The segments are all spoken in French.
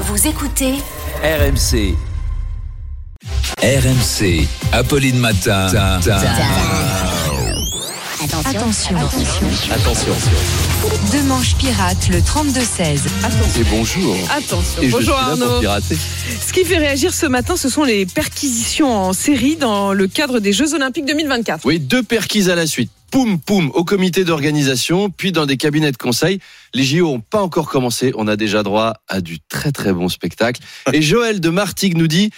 Vous écoutez RMC. RMC. Apolline Matin. Attention. Attention. Deux manches pirates, le 32-16. Et bonjour. Attention. Et je Bonjour suis là pour Arnaud. pirater. Ce qui fait réagir ce matin, ce sont les perquisitions en série dans le cadre des Jeux Olympiques 2024. Oui, deux perquises à la suite. Poum, poum, au comité d'organisation, puis dans des cabinets de conseil. Les JO n'ont pas encore commencé. On a déjà droit à du très très bon spectacle. Et Joël de Martigues nous dit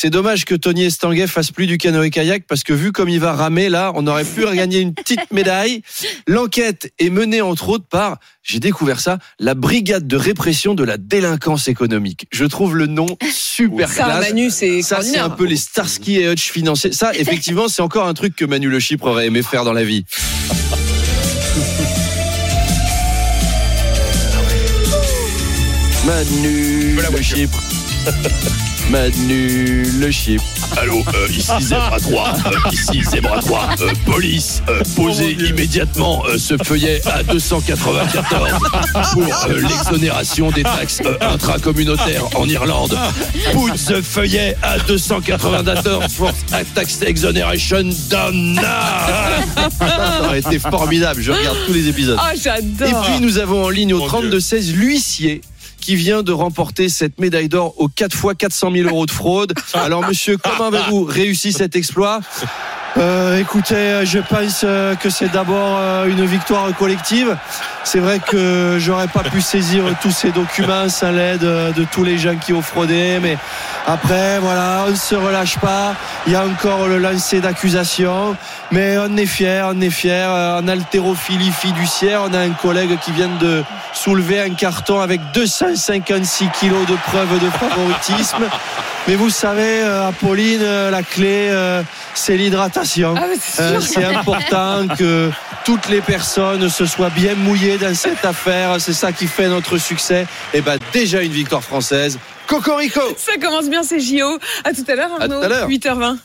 c'est dommage que Tony Estanguet fasse plus du canoë-kayak parce que vu comme il va ramer là, on aurait pu gagner une petite médaille. L'enquête est menée entre autres par, j'ai découvert ça, la brigade de répression de la délinquance économique. Je trouve le nom super Ça, classe. Manu, c'est Ça, c'est un peu les Starsky et Hutch financiers. Ça, effectivement, c'est encore un truc que Manu Le Chypre aurait aimé faire dans la vie. Manu Le Chypre. Manu Le Chypre. Allô, euh, ici Zebra 3, euh, ici Zebra 3, euh, police, euh, posez immédiatement euh, ce feuillet à 294 pour euh, l'exonération des taxes euh, intracommunautaires en Irlande. Put ce feuillet à 294 for a tax exoneration done now. Ça aurait été formidable. Je regarde tous les épisodes. Ah, Et j'adore. puis nous avons en ligne au Mon 32-16 l'huissier qui vient de remporter cette médaille d'or aux 4 fois 400 000 euros de fraude. Alors monsieur, comment avez-vous réussi cet exploit? Euh, écoutez, je pense euh, que c'est d'abord euh, une victoire collective. C'est vrai que j'aurais pas pu saisir tous ces documents sans l'aide de tous les gens qui ont fraudé, mais après, voilà, on ne se relâche pas. Il y a encore le lancer d'accusation, mais on est fier, on est fier. En haltérophilie fiduciaire, on a un collègue qui vient de soulever un carton avec 256 kilos de preuves de favoritisme. Mais vous savez, euh, Apolline, euh, la clé, euh, c'est l'hydratation. Ah, c'est Euh, important que toutes les personnes se soient bien mouillées dans cette affaire. C'est ça qui fait notre succès. Et ben déjà une victoire française. Cocorico Ça commence bien ces JO. À tout à l'heure, À tout Arnaud. à l'heure. 8h20.